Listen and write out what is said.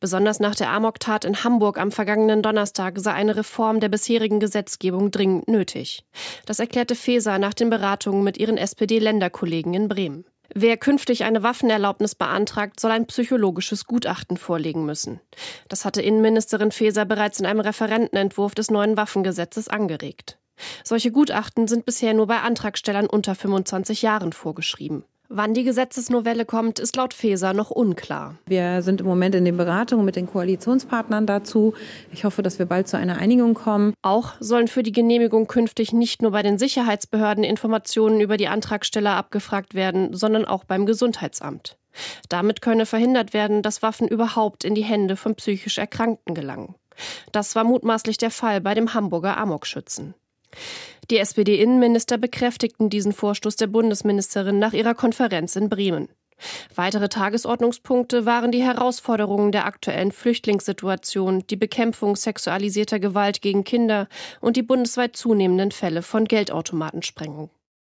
Besonders nach der Amok-Tat in Hamburg am vergangenen Donnerstag sei eine Reform der bisherigen Gesetzgebung dringend nötig. Das erklärte Feser nach den Beratungen mit ihren SPD-Länderkollegen in Bremen. Wer künftig eine Waffenerlaubnis beantragt, soll ein psychologisches Gutachten vorlegen müssen. Das hatte Innenministerin Faeser bereits in einem Referentenentwurf des neuen Waffengesetzes angeregt. Solche Gutachten sind bisher nur bei Antragstellern unter 25 Jahren vorgeschrieben. Wann die Gesetzesnovelle kommt, ist laut Feser noch unklar. Wir sind im Moment in den Beratungen mit den Koalitionspartnern dazu. Ich hoffe, dass wir bald zu einer Einigung kommen. Auch sollen für die Genehmigung künftig nicht nur bei den Sicherheitsbehörden Informationen über die Antragsteller abgefragt werden, sondern auch beim Gesundheitsamt. Damit könne verhindert werden, dass Waffen überhaupt in die Hände von psychisch Erkrankten gelangen. Das war mutmaßlich der Fall bei dem Hamburger Amokschützen. Die SPD-Innenminister bekräftigten diesen Vorstoß der Bundesministerin nach ihrer Konferenz in Bremen. Weitere Tagesordnungspunkte waren die Herausforderungen der aktuellen Flüchtlingssituation, die Bekämpfung sexualisierter Gewalt gegen Kinder und die bundesweit zunehmenden Fälle von Geldautomatensprengung.